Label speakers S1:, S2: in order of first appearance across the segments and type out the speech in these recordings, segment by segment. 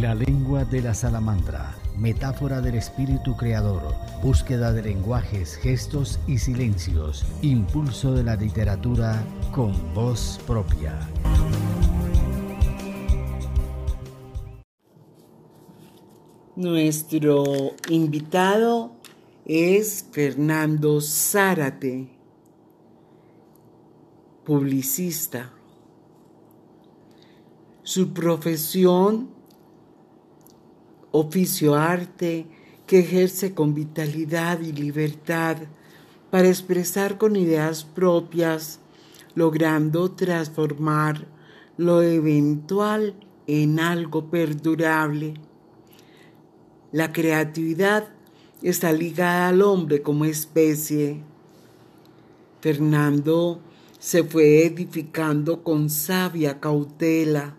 S1: La lengua de la salamandra, metáfora del espíritu creador, búsqueda de lenguajes, gestos y silencios, impulso de la literatura con voz propia.
S2: Nuestro invitado es Fernando Zárate, publicista. Su profesión, oficio arte, que ejerce con vitalidad y libertad para expresar con ideas propias, logrando transformar lo eventual en algo perdurable la creatividad está ligada al hombre como especie. Fernando se fue edificando con sabia cautela,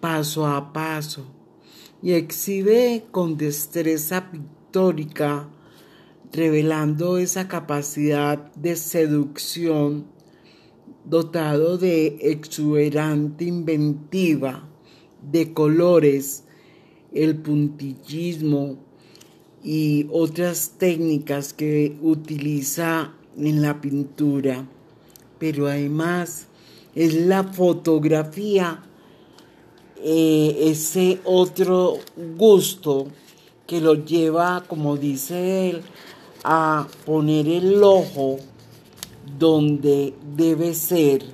S2: paso a paso, y exhibe con destreza pictórica, revelando esa capacidad de seducción, dotado de exuberante inventiva, de colores, el puntillismo y otras técnicas que utiliza en la pintura. Pero además es la fotografía, eh, ese otro gusto que lo lleva, como dice él, a poner el ojo donde debe ser.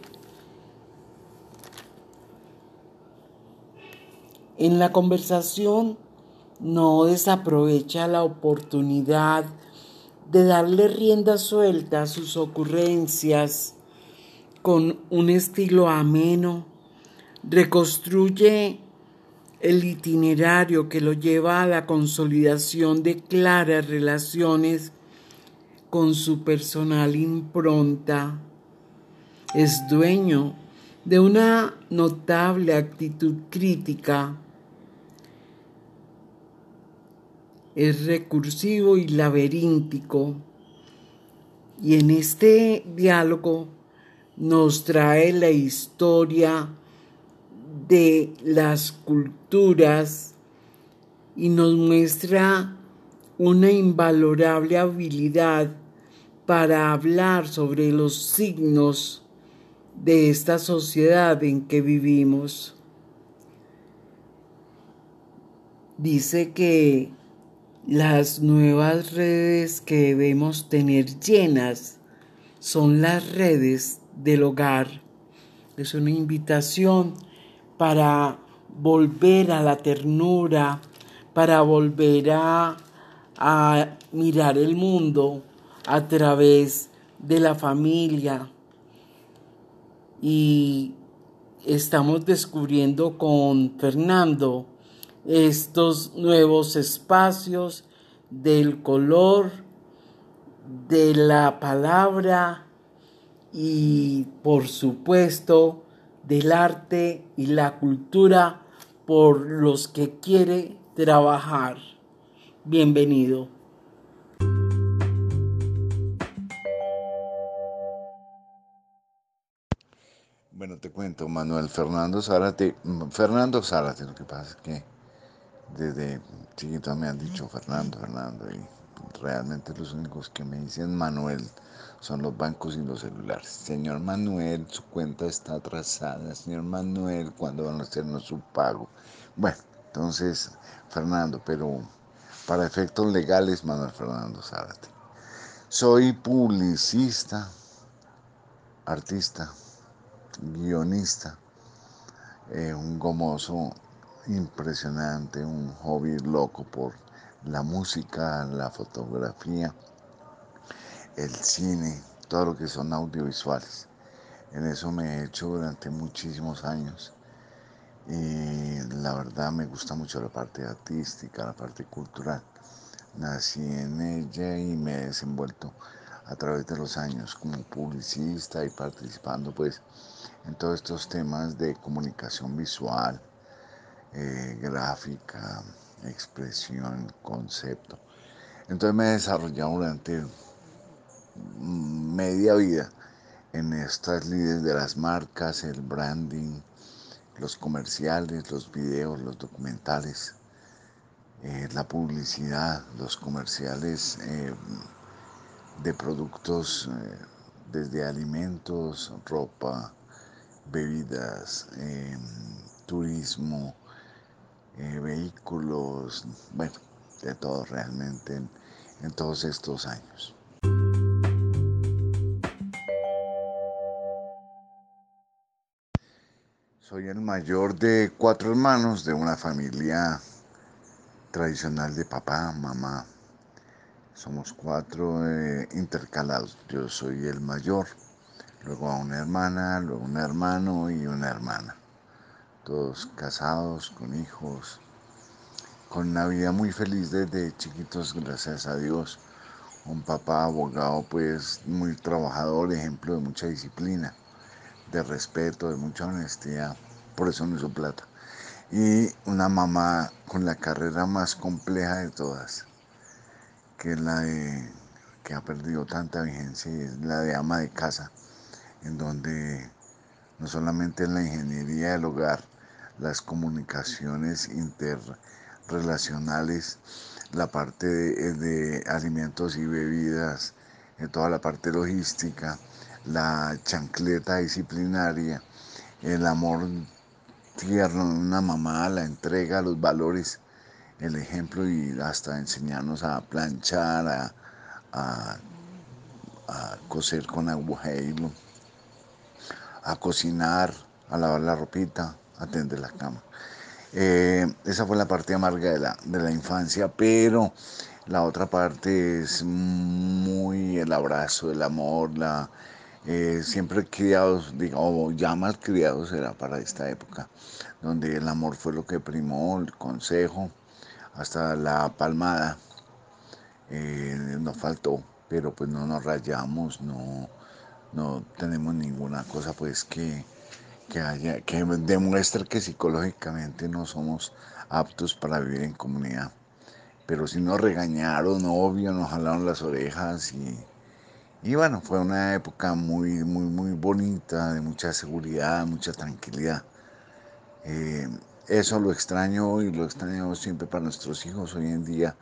S2: En la conversación no desaprovecha la oportunidad de darle rienda suelta a sus ocurrencias con un estilo ameno, reconstruye el itinerario que lo lleva a la consolidación de claras relaciones con su personal impronta. Es dueño de una notable actitud crítica es recursivo y laberíntico. Y en este diálogo nos trae la historia de las culturas y nos muestra una invalorable habilidad para hablar sobre los signos de esta sociedad en que vivimos. Dice que las nuevas redes que debemos tener llenas son las redes del hogar. Es una invitación para volver a la ternura, para volver a, mirar el mundo a través de la familia. Y estamos descubriendo con Fernando estos nuevos espacios del color, de la palabra y por supuesto del arte y la cultura por los que quiere trabajar. Bienvenido.
S3: Bueno, te cuento, Manuel Fernando Zárate. Fernando Zárate, lo que pasa es que desde chiquito me han dicho Fernando, Fernando, y realmente los únicos que me dicen Manuel son los bancos y los celulares. Señor Manuel, su cuenta está atrasada. Señor Manuel, ¿cuándo van a hacernos su pago? Bueno, entonces, Fernando, pero para efectos legales, Manuel Fernando Zárate. Soy publicista, artista, guionista, eh, un gomoso impresionante, un hobby loco por la música, la fotografía, el cine, todo lo que son audiovisuales. En eso me he hecho durante muchísimos años y la verdad me gusta mucho la parte artística, la parte cultural. Nací en ella y me he desenvuelto a través de los años como publicista y participando pues en todos estos temas de comunicación visual, eh, gráfica, expresión, concepto. Entonces me he desarrollado durante media vida en estas líderes de las marcas, el branding, los comerciales, los videos, los documentales, eh, la publicidad, los comerciales eh, de productos eh, desde alimentos, ropa, bebidas, turismo, vehículos, bueno, de todo realmente en todos estos años. Soy el mayor de cuatro hermanos de una familia tradicional de papá, mamá. Somos cuatro eh, intercalados. Yo soy el mayor, luego a una hermana, luego un hermano y una hermana. Todos casados, con hijos, con una vida muy feliz desde chiquitos, gracias a Dios. Un papá abogado, pues muy trabajador, ejemplo de mucha disciplina de respeto, de mucha honestidad, por eso no hizo plata. Y una mamá con la carrera más compleja de todas, que es la de, que ha perdido tanta vigencia, y es la de ama de casa, en donde no solamente en la ingeniería del hogar, las comunicaciones interrelacionales, la parte de, alimentos y bebidas, en toda la parte logística, la chancleta disciplinaria, el amor tierno de una mamá, la entrega, los valores, el ejemplo y hasta enseñarnos a planchar, a, a, coser con aguja hilo, a cocinar, a lavar la ropita, a tender la cama. Eh, esa fue la parte amarga de la, de la infancia, pero la otra parte es muy el abrazo, el amor, la, eh, siempre criados, digamos, ya más criados era para esta época, donde el amor fue lo que primó, el consejo, hasta la palmada, eh, nos faltó, pero pues no nos rayamos, no, no tenemos ninguna cosa pues que, que, haya, que demuestre que psicológicamente no somos aptos para vivir en comunidad. Pero si nos regañaron, obvio, nos jalaron las orejas y y bueno, fue una época muy, muy, muy bonita, de mucha seguridad, mucha tranquilidad. Eh, eso lo extraño y lo extraño siempre para nuestros hijos. Hoy en día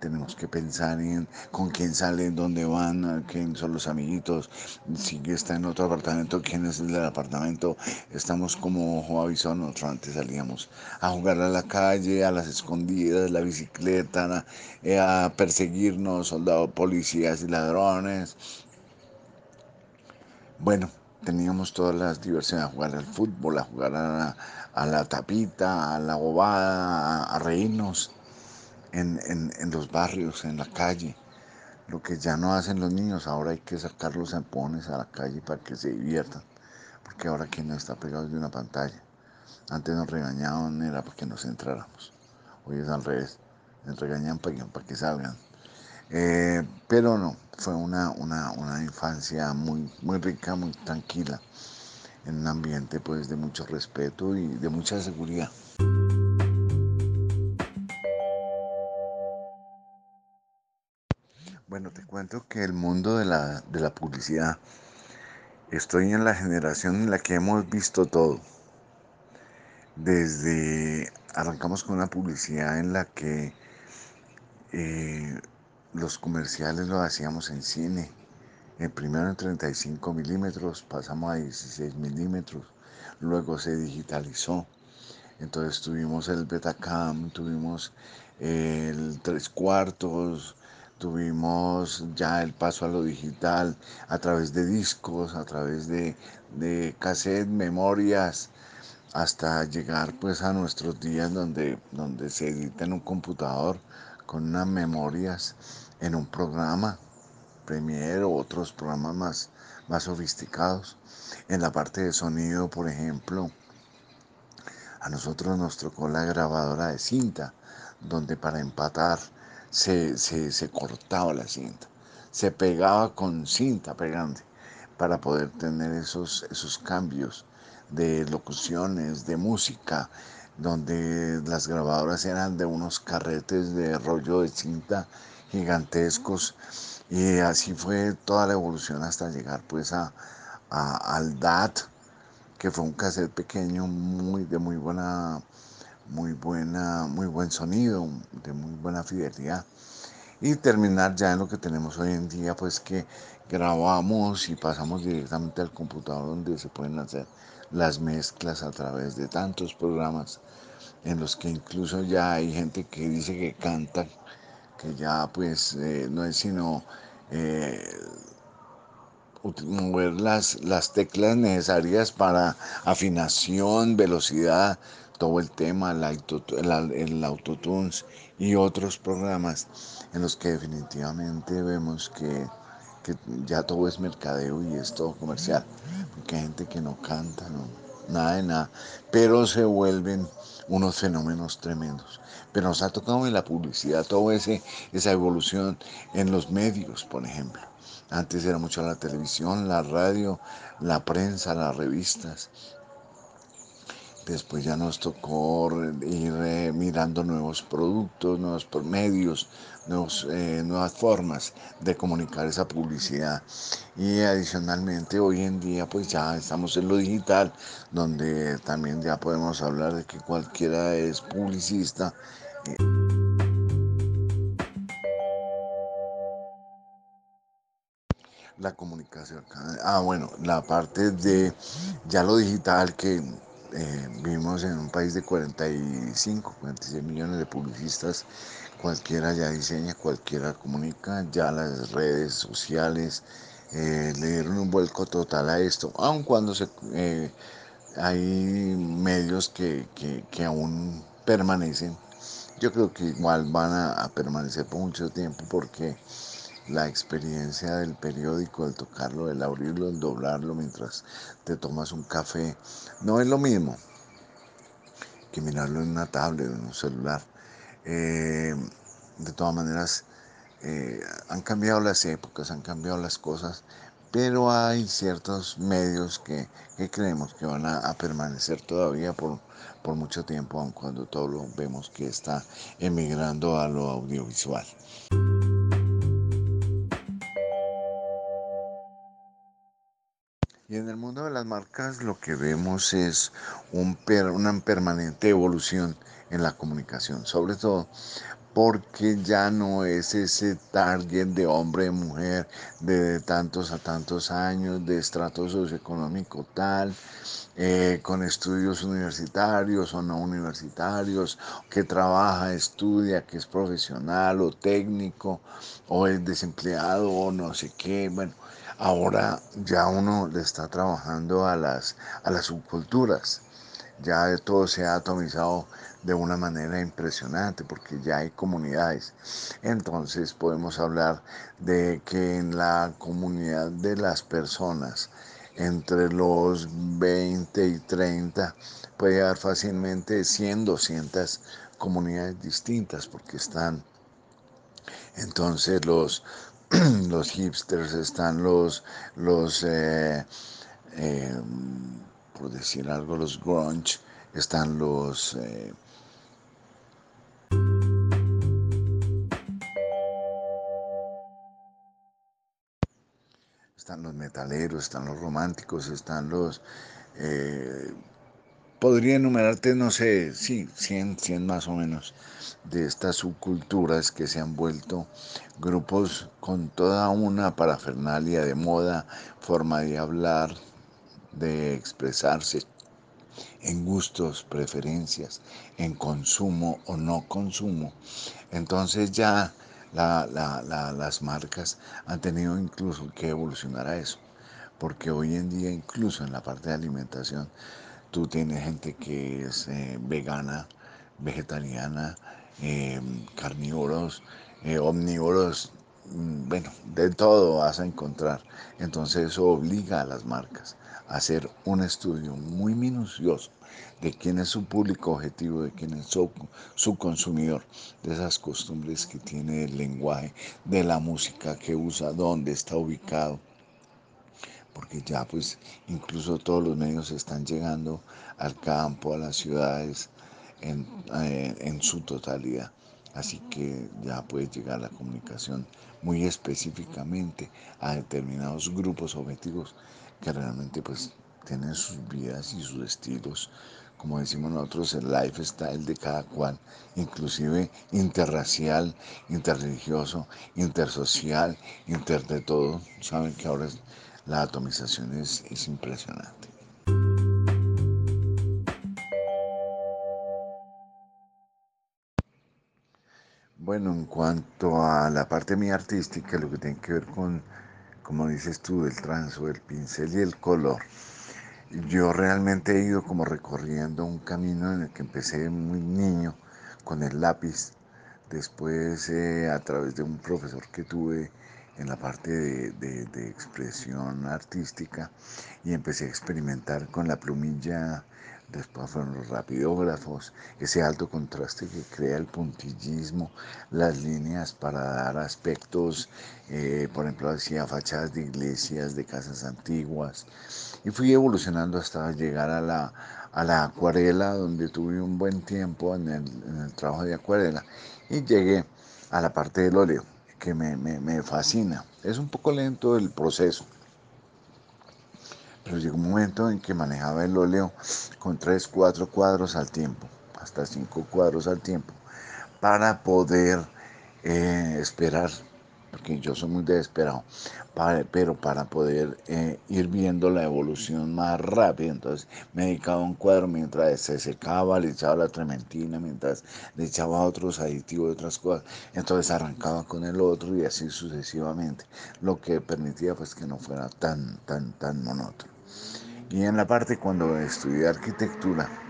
S3: tenemos que pensar en con quién salen, dónde van, quién son los amiguitos, si está en otro apartamento, quién es el del apartamento. Estamos como ojo nosotros antes salíamos a jugar a la calle, a las escondidas, la bicicleta, eh, a, perseguirnos, soldados, policías y ladrones. Bueno, teníamos todas las diversiones, a jugar al fútbol, a jugar a la, tapita, a la bobada, a reírnos en, los barrios, en la calle. Lo que ya no hacen los niños, ahora hay que sacar los zampones a la calle para que se diviertan. Porque ahora quien no está pegado de una pantalla. Antes nos regañaban, era para que nos entráramos. Hoy es al revés. Nos regañan para que, para que salgan. Eh, pero no, fue una, una, una, infancia muy, muy rica, muy tranquila, en un ambiente pues de mucho respeto y de mucha seguridad. Bueno, te cuento que el mundo de la, de la publicidad, estoy en la generación en la que hemos visto todo. Desde, arrancamos con una publicidad en la que eh, los comerciales los hacíamos en cine. El primero en 35 milímetros, pasamos a 16 milímetros, luego se digitalizó. Entonces tuvimos el Betacam, tuvimos el tres cuartos, tuvimos ya el paso a lo digital a través de discos, a través de, de cassette, memorias, hasta llegar pues a nuestros días donde, donde se edita en un computador con unas memorias en un programa, Premiere o otros programas más, más sofisticados. En la parte de sonido, por ejemplo, a nosotros nos tocó la grabadora de cinta, donde para empatar se, cortaba la cinta, se pegaba con cinta pegante para poder tener esos, esos cambios de locuciones, de música, donde las grabadoras eran de unos carretes de rollo de cinta gigantescos. Y así fue toda la evolución hasta llegar pues a, al DAT que fue un cassette pequeño, muy de muy buena, muy buena, muy buen sonido, de muy buena fidelidad. Y terminar ya en lo que tenemos hoy en día, pues que grabamos y pasamos directamente al computador donde se pueden hacer las mezclas a través de tantos programas en los que incluso ya hay gente que dice que canta, que ya pues eh, no es sino eh, mover las, las teclas necesarias para afinación, velocidad, todo el tema, el, el autotunes y otros programas en los que definitivamente vemos que, que, ya todo es mercadeo y es todo comercial, porque hay gente que no canta, no, nada de nada, pero se vuelven unos fenómenos tremendos. Pero nos ha tocado en la publicidad toda esa evolución en los medios, por ejemplo. Antes era mucho la televisión, la radio, la prensa, las revistas. Después ya nos tocó ir eh, mirando nuevos productos, nuevos medios, eh, nuevas formas de comunicar esa publicidad. Y adicionalmente hoy en día pues ya estamos en lo digital, donde también ya podemos hablar de que cualquiera es publicista. la comunicación. Ah, bueno, la parte de ya lo digital que eh, vivimos en un país de 45, 46 millones de publicistas, cualquiera ya diseña, cualquiera comunica, ya las redes sociales eh, le dieron un vuelco total a esto, aun cuando se, eh, hay medios que, que, aún permanecen, yo creo que igual van a permanecer por mucho tiempo porque la experiencia del periódico, el tocarlo, el abrirlo, el doblarlo mientras te tomas un café, no es lo mismo que mirarlo en una tablet o en un celular. Eh, de todas maneras, eh, han cambiado las épocas, han cambiado las cosas, pero hay ciertos medios que, creemos que van a, permanecer todavía por, por mucho tiempo, aun cuando todo lo vemos que está emigrando a lo audiovisual. Y en el mundo de las marcas lo que vemos es un una permanente evolución en la comunicación, sobre todo porque ya no es ese target de hombre, mujer, de tantos a tantos años, de estrato socioeconómico tal, eh, con estudios universitarios o no universitarios, que trabaja, estudia, que es profesional o técnico, o es desempleado o no sé qué, bueno Ahora ya uno le está trabajando a las, a las subculturas. Ya todo se ha atomizado de una manera impresionante porque ya hay comunidades. Entonces podemos hablar de que en la comunidad de las personas entre los 20 y 30 puede haber fácilmente 100, 200 comunidades distintas porque están entonces los los hipsters, están los, los eh, eh, por decir algo, los grunge, están los... Eh, están los metaleros, están los románticos, están los... podría enumerarte, no sé, sí, 100, 100 más o menos de estas subculturas que se han vuelto grupos con toda una parafernalia de moda, forma de hablar, de expresarse en gustos, preferencias, en consumo o no consumo. Entonces ya las marcas han tenido incluso que evolucionar a eso, porque hoy en día incluso en la parte de alimentación, tú tienes gente que es eh, vegana, vegetariana, eh, carnívoros, eh, omnívoros, mm, bueno, de todo vas a encontrar. Entonces eso obliga a las marcas a hacer un estudio muy minucioso de quién es su público objetivo, de quién es su, su, consumidor, de esas costumbres que tiene el lenguaje, de la música que usa, dónde está ubicado. Porque ya pues incluso todos los medios están llegando al campo, a las ciudades, eh, en, su totalidad. Así que ya puede llegar la comunicación muy específicamente a determinados grupos objetivos que realmente pues tienen sus vidas y sus estilos, como decimos nosotros, el lifestyle de cada cual, inclusive interracial, interreligioso, intersocial, inter de todo. Saben que ahora la atomización es, es impresionante. Bueno, en cuanto a la parte mía artística, lo que tiene que ver con, como dices tú, el transo, el pincel y el color, yo realmente he ido como recorriendo un camino en el que empecé muy niño con el lápiz, después eh, a través de un profesor que tuve en la parte de, expresión artística y empecé a experimentar con la plumilla Después fueron los rapidógrafos, ese alto contraste que crea el puntillismo, las líneas para dar aspectos, eh, por ejemplo, hacia fachadas de iglesias, de casas antiguas. Y fui evolucionando hasta llegar a la, a la acuarela, donde tuve un buen tiempo en el, en el, trabajo de acuarela. Y llegué a la parte del óleo, que me, me, me fascina. Es un poco lento el proceso pero llegó un momento en que manejaba el óleo con tres, cuatro cuadros al tiempo, hasta cinco cuadros al tiempo, para poder eh, esperar, porque yo soy muy desesperado, pero para poder eh, ir viendo la evolución más rápida. Entonces me dedicaba a un cuadro mientras se secaba, le echaba la trementina, mientras le echaba otros aditivos y otras cosas. Entonces arrancaba con el otro y así sucesivamente, lo que permitía pues que no fuera tan, tan, tan monótono. Y en la parte cuando estudié arquitectura,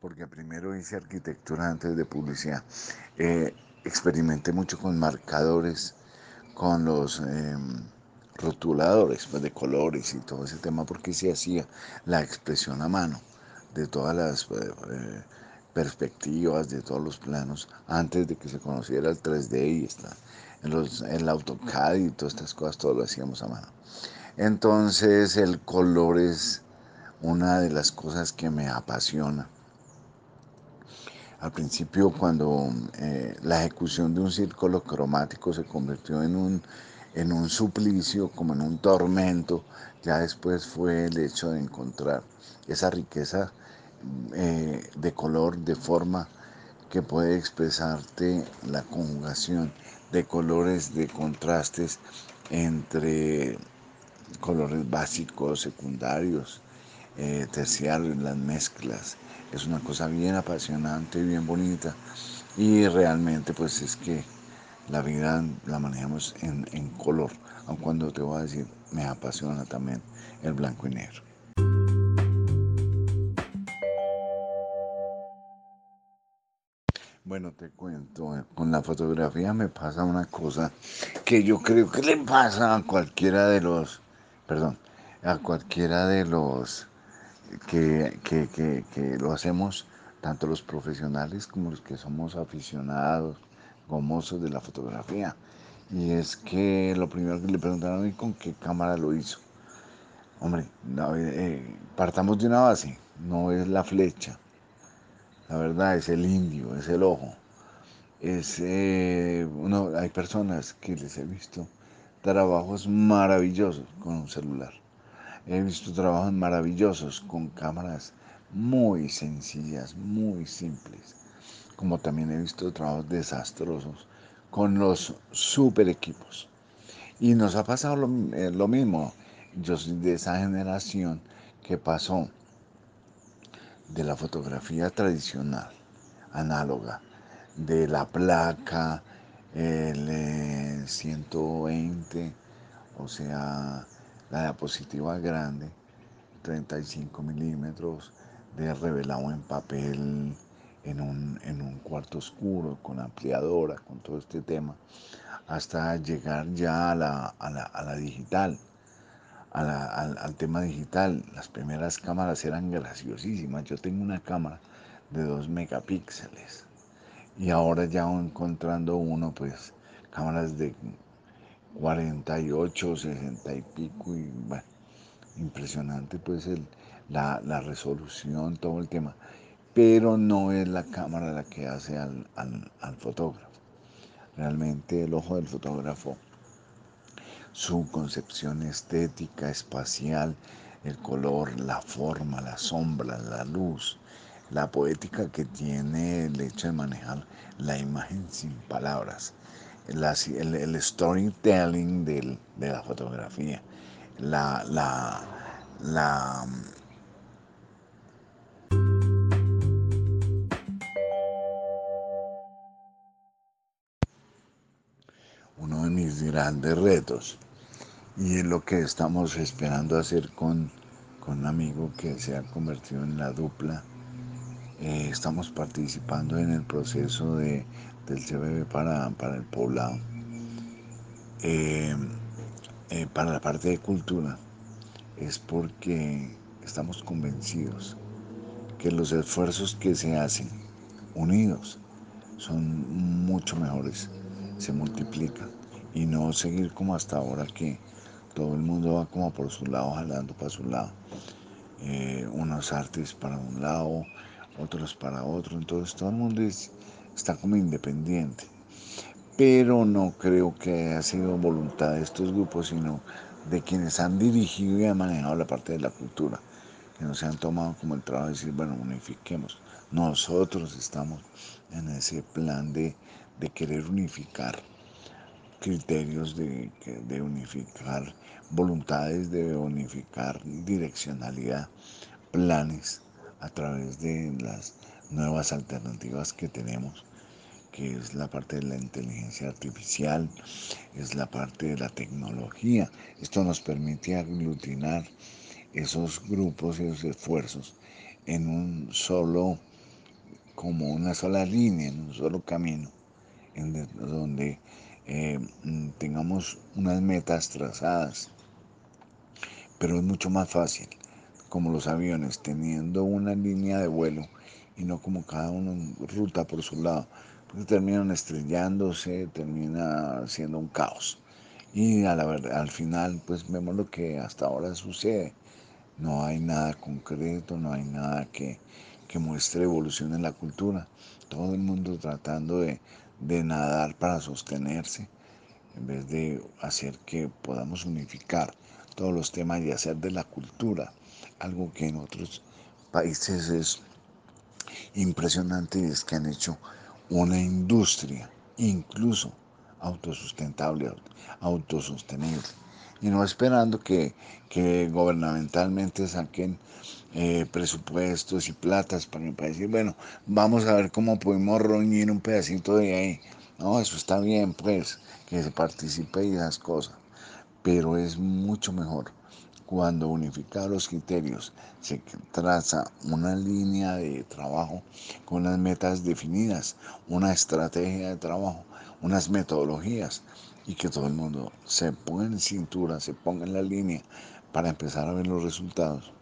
S3: porque primero hice arquitectura antes de publicidad, eh, experimenté mucho con marcadores, con los em, rotuladores pues, de colores y todo ese tema, porque se hacía la expresión a mano de todas las eh, eh, perspectivas, de todos los planos, antes de que se conociera el 3D y está en los, el AutoCAD y todas estas cosas, todo lo hacíamos a mano. Entonces el color es una de las cosas que me apasiona. Al principio cuando eh, la ejecución de un círculo cromático se convirtió en un, en un suplicio, como en un tormento, ya después fue el hecho de encontrar esa riqueza eh, de color, de forma que puede expresarte la conjugación de colores, de contrastes entre colores básicos, secundarios, eh, terciarios, las mezclas. Es una cosa bien apasionante, bien bonita y realmente pues es que la vida la manejamos en, en color, aun cuando te voy a decir, me apasiona también el blanco y negro. Bueno, te cuento, con la fotografía me pasa una cosa que yo creo que le pasa a cualquiera de los, perdón, a cualquiera de los que, que, lo hacemos, tanto los profesionales como los que somos aficionados, gomosos de la fotografía. Y es que lo primero que le preguntaron a mí con qué cámara lo hizo. Hombre, eh, partamos de una base, no es la flecha la verdad es el indio, es el ojo. Es, eh, uno, hay personas que les he visto trabajos maravillosos con un celular. He visto trabajos maravillosos con cámaras muy sencillas, muy simples. Como también he visto trabajos desastrosos con los super equipos. Y nos ha pasado lo, eh, mismo. Yo soy de esa generación que pasó de la fotografía tradicional, análoga, de la placa, el 120, eh, o sea, la diapositiva grande, 35 milímetros, de revelado en papel en un, en un cuarto oscuro, con ampliadora, con todo este tema, hasta llegar ya a la, a la, a la digital al, tema digital. Las primeras cámaras eran graciosísimas. Yo tengo una cámara de 2 megapíxeles y ahora ya encontrando uno, pues cámaras de 48, 60 y pico y bueno, impresionante pues el, la, la, resolución, todo el tema. Pero no es la cámara la que hace al, al, al fotógrafo. Realmente el ojo del fotógrafo su concepción estética, espacial, el color, la forma, la sombra, la luz, la poética que tiene el hecho de manejar la imagen sin palabras, el, storytelling de la fotografía, la, la, la uno de mis grandes retos y es lo que estamos esperando hacer con, con un amigo que se ha convertido en la dupla. Eh, estamos participando en el proceso de, del CBB para, para el poblado. Eh, eh, para la parte de cultura es porque estamos convencidos que los esfuerzos que se hacen unidos son mucho mejores, se multiplican y no seguir como hasta ahora que todo el mundo va como por su lado, jalando para su lado. unos artes para un lado, otros para otro, entonces todo el mundo está como independiente. Pero no creo que haya sido voluntad de estos grupos, sino de quienes han dirigido y han manejado la parte de la cultura, que no se han tomado como el trabajo de decir, bueno, unifiquemos. Nosotros estamos en ese plan de, de querer unificar criterios, de, de unificar voluntades, de unificar direccionalidad, planes a través de las nuevas alternativas que tenemos, que es la parte de la inteligencia artificial, es la parte de la tecnología. Esto nos permite aglutinar esos grupos y esos esfuerzos en un solo, como una sola línea, en un solo camino, en donde eh, tengamos unas metas trazadas. Pero es mucho más fácil como los aviones, teniendo una línea de vuelo y no como cada uno ruta por su lado, terminan estrellándose, termina siendo un caos. Y a la al final, pues vemos lo que hasta ahora sucede. No hay nada concreto, no hay nada que, que muestre evolución en la cultura. Todo el mundo tratando de, de nadar para sostenerse, en vez de hacer que podamos unificar todos los temas y hacer de la cultura algo que en otros países es impresionante es que han hecho una industria incluso autosustentable, autosostenible. Y no esperando que, que gubernamentalmente saquen eh, presupuestos y platas para, decir, bueno, vamos a ver cómo podemos roñir un pedacito de ahí. No, eso está bien, pues, que se participe y esas cosas. Pero es mucho mejor cuando unifica los criterios, se traza una línea de trabajo con unas metas definidas, una estrategia de trabajo, unas metodologías y que todo el mundo se ponga en cintura, se ponga en la línea para empezar a ver los resultados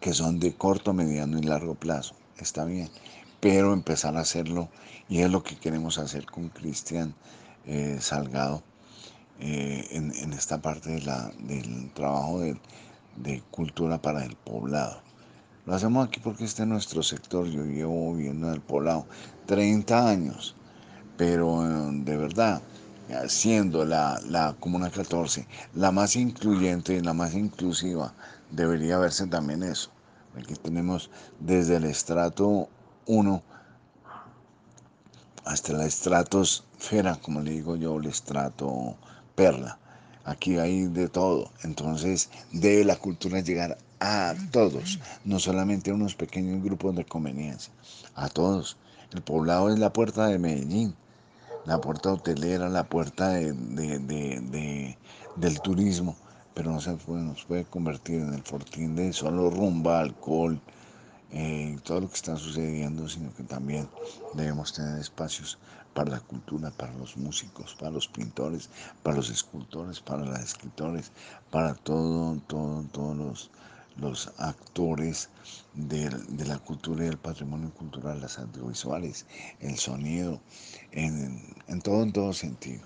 S3: que son de corto, mediano y largo plazo. Está bien, pero empezar a hacerlo y es lo que queremos hacer con Cristian eh, Salgado eh, en, esta parte de la, del trabajo de, cultura para el poblado. Lo hacemos aquí porque este es nuestro sector. Yo llevo viviendo en el poblado 30 años, pero eh, de verdad, siendo la, la Comuna 14 la más incluyente y la más inclusiva, debería verse también eso. Aquí tenemos desde el estrato 1 hasta la estratosfera, como le digo yo, el estrato perla. Aquí hay de todo. Entonces debe la cultura llegar a todos, no solamente a unos pequeños grupos de conveniencia, a todos. El poblado es la puerta de Medellín, la puerta hotelera, la puerta de, del turismo, pero no se puede, nos puede convertir en el fortín de solo rumba, alcohol, eh, todo lo que está sucediendo, sino que también debemos tener espacios para la cultura, para los músicos, para los pintores, para los escultores, para los escritores, para todo, todo, todos los, los actores de, la cultura y del patrimonio cultural, las audiovisuales, el sonido, en, en todo, en todo sentido.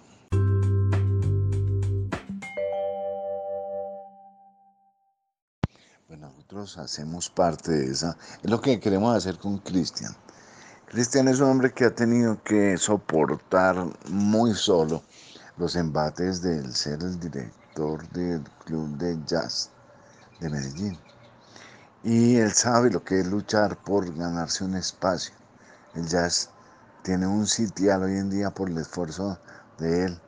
S3: nosotros hacemos parte de esa. Es lo que queremos hacer con Cristian. Cristian es un hombre que ha tenido que soportar muy solo los embates del ser el director del club de jazz de Medellín. Y él sabe lo que es luchar por ganarse un espacio. El jazz tiene un sitial hoy en día por el esfuerzo de él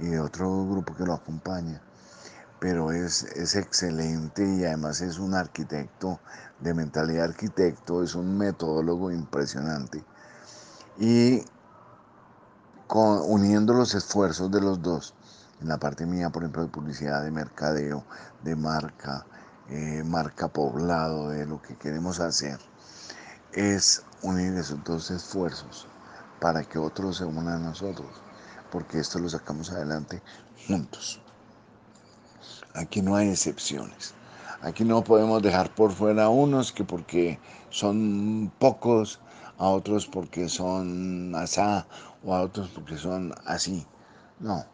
S3: y de otro grupo que lo acompaña. Pero es, es excelente y además es un arquitecto de mentalidad arquitecto, es un metodólogo impresionante. Y con, uniendo los esfuerzos de los dos, en la parte mía, por ejemplo, de publicidad, de mercadeo, de marca, eh, marca poblado, de lo que queremos hacer, es unir esos dos esfuerzos para que otros se unan a nosotros, porque esto lo sacamos adelante juntos. Aquí no hay excepciones. Aquí no podemos dejar por fuera a unos que porque son pocos, a otros porque son asá o a otros porque son así. No,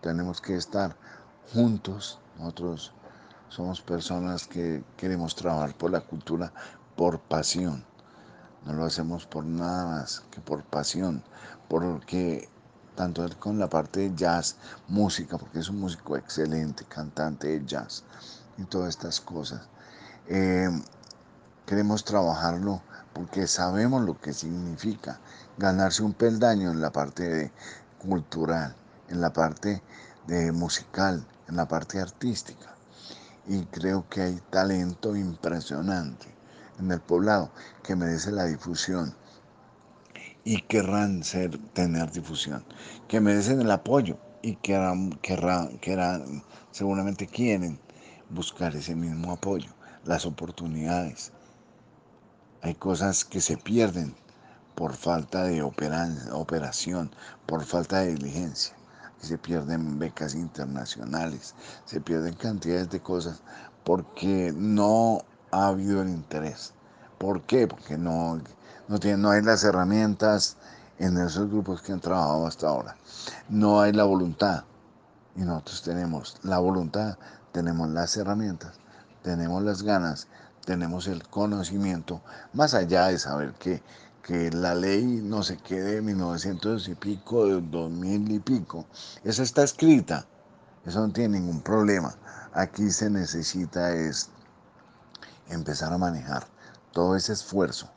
S3: tenemos que estar juntos. Nosotros somos personas que queremos trabajar por la cultura por pasión. No lo hacemos por nada más que por pasión, porque tanto con la parte de jazz, música, porque es un músico excelente, cantante de jazz y todas estas cosas. Eh, queremos trabajarlo porque sabemos lo que significa ganarse un peldaño en la parte cultural, en la parte de musical, en la parte artística. Y creo que hay talento impresionante en el poblado que merece la difusión y querrán ser, tener difusión, que merecen el apoyo y querrán, querrán, querrán, seguramente quieren buscar ese mismo apoyo, las oportunidades. Hay cosas que se pierden por falta de operación, por falta de diligencia. Se pierden becas internacionales, se pierden cantidades de cosas porque no ha habido el interés. ¿Por qué? Porque no, no, no hay las herramientas en esos grupos que han trabajado hasta ahora. No hay la voluntad. Y nosotros tenemos la voluntad, tenemos las herramientas, tenemos las ganas, tenemos el conocimiento, más allá de saber que, que la ley no se quede de 1900 y pico, de 2000 y pico, esa está escrita, eso no tiene ningún problema. Aquí se necesita es empezar a manejar todo ese esfuerzo,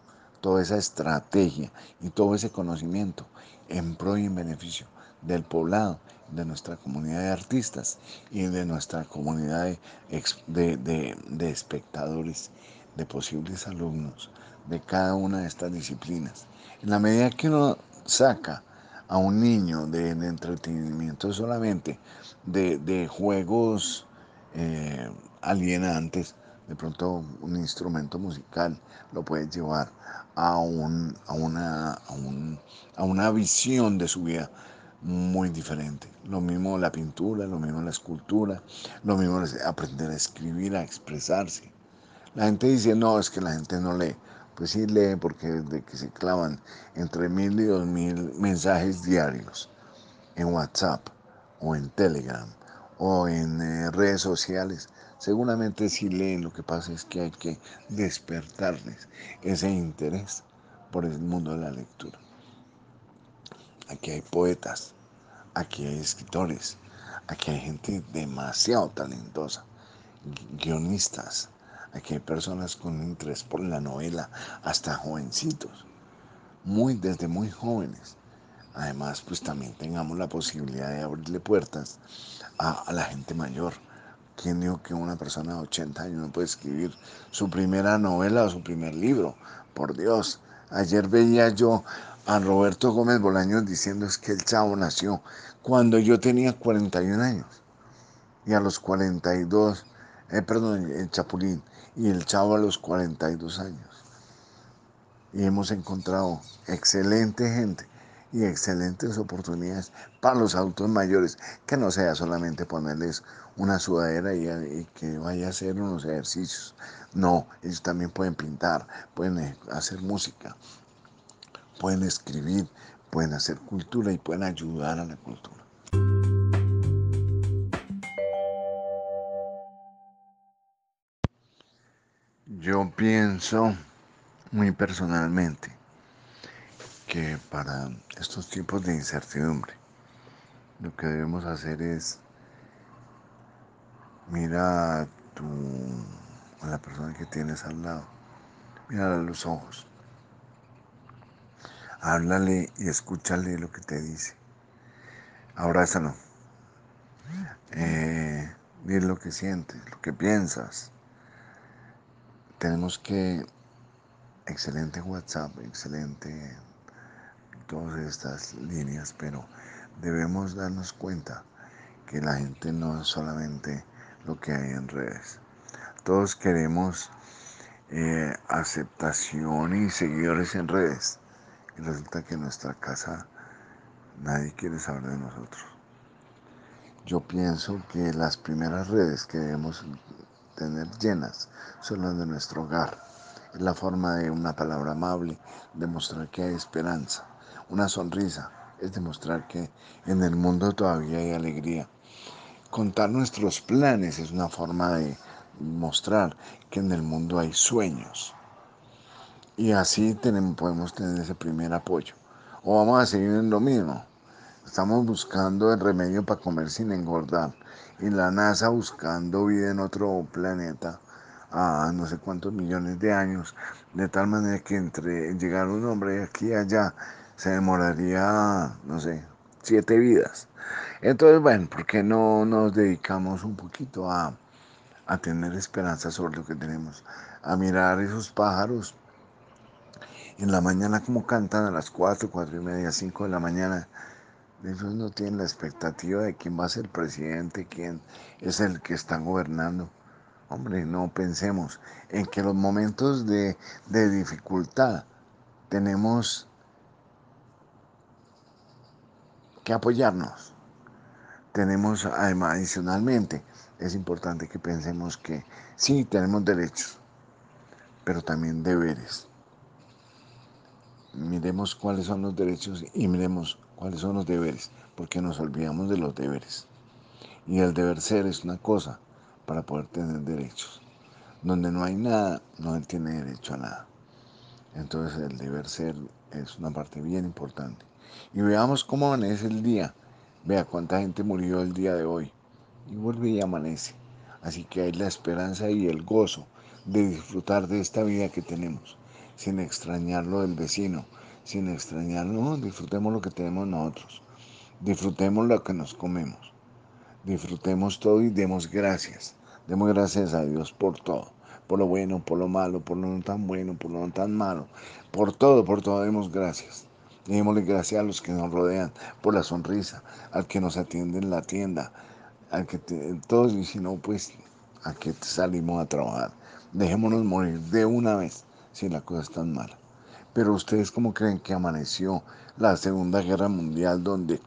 S3: toda esa estrategia y todo ese conocimiento en pro y en beneficio del poblado, de nuestra comunidad de artistas y de nuestra comunidad de, de, espectadores, de posibles alumnos de cada una de estas disciplinas. En la medida que uno saca a un niño de, entretenimiento solamente, de, juegos eh, alienantes, de pronto un instrumento musical lo puede llevar a, un, a, una, a, una visión de su vida muy diferente. Lo mismo la pintura, lo mismo la escultura, lo mismo aprender a escribir, a expresarse. La gente dice, no, es que la gente no lee. Pues sí lee porque de que se clavan entre mil y dos mil mensajes diarios en WhatsApp o en Telegram o en eh, redes sociales Seguramente si leen, lo que pasa es que hay que despertarles ese interés por el mundo de la lectura. Aquí hay poetas, aquí hay escritores, aquí hay gente demasiado talentosa, guionistas, aquí hay personas con interés por la novela, hasta jovencitos, muy desde muy jóvenes. Además, pues también tengamos la posibilidad de abrirle puertas a la gente mayor ¿Quién dijo que una persona de 80 años no puede escribir su primera novela o su primer libro? Por Dios, ayer veía yo a Roberto Gómez Bolaños diciendo es que el chavo nació cuando yo tenía 41 años. Y a los 42, eh, perdón, el Chapulín, y el chavo a los 42 años. Y hemos encontrado excelente gente y excelentes oportunidades para los adultos mayores, que no sea solamente ponerles una sudadera y, que vaya a hacer unos ejercicios. No, ellos también pueden pintar, pueden eh, hacer música, pueden escribir, pueden hacer cultura y pueden ayudar a la cultura. Yo pienso muy personalmente que para estos tiempos de incertidumbre, lo que debemos hacer es mira a, tu, a la persona que tienes al lado, mira a los ojos, háblale y escúchale lo que te dice, abrázalo, eh, dile lo que sientes, lo que piensas. Tenemos que, excelente WhatsApp, excelente todas estas líneas, pero debemos darnos cuenta que la gente no solamente lo que hay en redes. Todos queremos eh, aceptación y seguidores en redes. Y resulta que en nuestra casa nadie quiere saber de nosotros. Yo pienso que las primeras redes que debemos tener llenas son las de nuestro hogar. Es la forma de una palabra amable, demostrar que hay esperanza. Una sonrisa es demostrar que en el mundo todavía hay alegría. Contar nuestros planes es una forma de mostrar que en el mundo hay sueños. Y así tenemos, podemos tener ese primer apoyo. O vamos a seguir en lo mismo. Estamos buscando el remedio para comer sin engordar. Y la NASA buscando vida en otro planeta a no sé cuántos millones de años. De tal manera que entre llegar un hombre aquí y allá se demoraría, no sé, siete vidas. Entonces, bueno, ¿por qué no nos dedicamos un poquito a, a tener esperanza sobre lo que tenemos? A mirar esos pájaros en la mañana como cantan a las cuatro, cuatro y media, cinco de la mañana. Ellos no tienen la expectativa de quién va a ser presidente, quién es el que está gobernando. Hombre, no pensemos en que los momentos de, de dificultad tenemos que apoyarnos. Tenemos además adicionalmente, es importante que pensemos que sí tenemos derechos, pero también deberes. Miremos cuáles son los derechos y miremos cuáles son los deberes, porque nos olvidamos de los deberes. Y el deber ser es una cosa para poder tener derechos. Donde no hay nada, no tiene derecho a nada. Entonces el deber ser es una parte bien importante. Y veamos cómo amanece el día. Vea cuánta gente murió el día de hoy. Y vuelve y amanece. Así que hay la esperanza y el gozo de disfrutar de esta vida que tenemos, sin extrañar lo del vecino, sin extrañar, no, disfrutemos lo que tenemos nosotros, disfrutemos lo que nos comemos, disfrutemos todo y demos gracias, demos gracias a Dios por todo, por lo bueno, por lo malo, por lo no tan bueno, por lo no tan malo, por todo, por todo demos gracias. Démosle gracias a los que nos rodean por la sonrisa, al que nos atiende en la tienda, al que todos, y si no, pues a que salimos a trabajar. Dejémonos morir de una vez si la cosa es tan mala. Pero ustedes cómo creen que amaneció la Segunda Guerra Mundial donde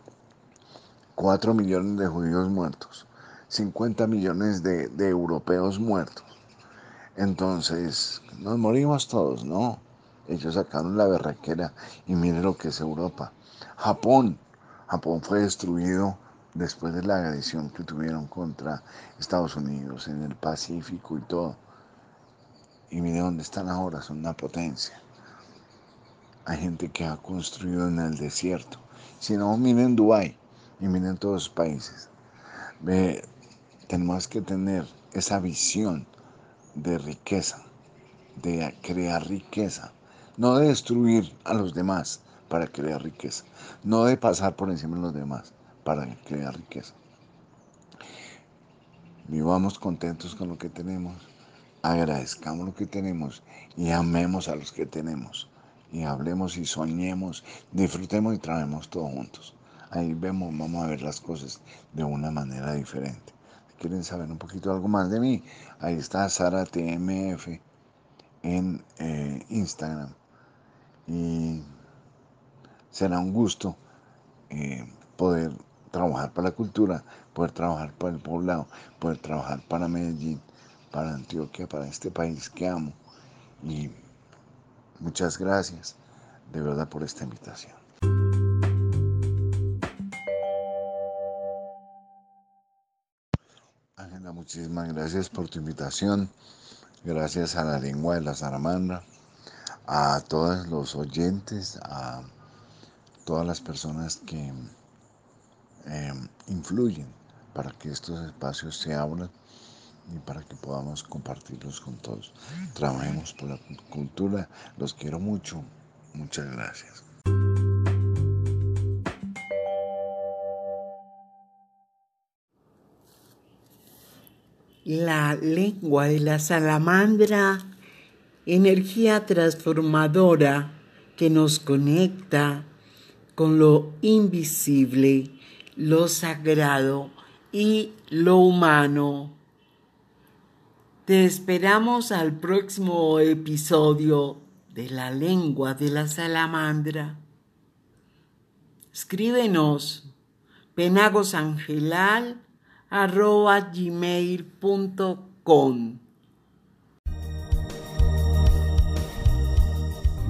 S3: 4 millones de judíos muertos, 50 millones de, de europeos muertos. Entonces, nos morimos todos, ¿no? Ellos sacaron la berraquera y miren lo que es Europa. Japón. Japón fue destruido después de la agresión que tuvieron contra Estados Unidos en el Pacífico y todo. Y miren dónde están ahora, son una potencia. Hay gente que ha construido en el desierto. Si no, miren Dubái y miren todos los países. Ve, tenemos que tener esa visión de riqueza, de crear riqueza no de destruir a los demás para crear riqueza, no de pasar por encima de los demás para crear riqueza. Vivamos contentos con lo que tenemos, agradezcamos lo que tenemos y amemos a los que tenemos. Y hablemos y soñemos, disfrutemos y traemos todo juntos. Ahí vemos, vamos a ver las cosas de una manera diferente. Quieren saber un poquito algo más de mí, ahí está Sara TMF en eh, Instagram y será un gusto eh, poder trabajar para la cultura, poder trabajar para el poblado, poder trabajar para Medellín, para Antioquia, para este país que amo. Y muchas gracias de verdad por esta invitación. Ángela, muchísimas gracias por tu invitación. Gracias a la lengua de la salamandra a todos los oyentes, a todas las personas que em, influyen para que estos espacios se abran y para que podamos compartirlos con todos. Trabajemos por la cultura. Los quiero mucho. Muchas gracias.
S2: La lengua de la salamandra, energía transformadora que nos conecta con lo invisible, lo sagrado y lo humano. Te esperamos al próximo episodio de la lengua de la salamandra. Escríbenos penagosangelal.gmail.com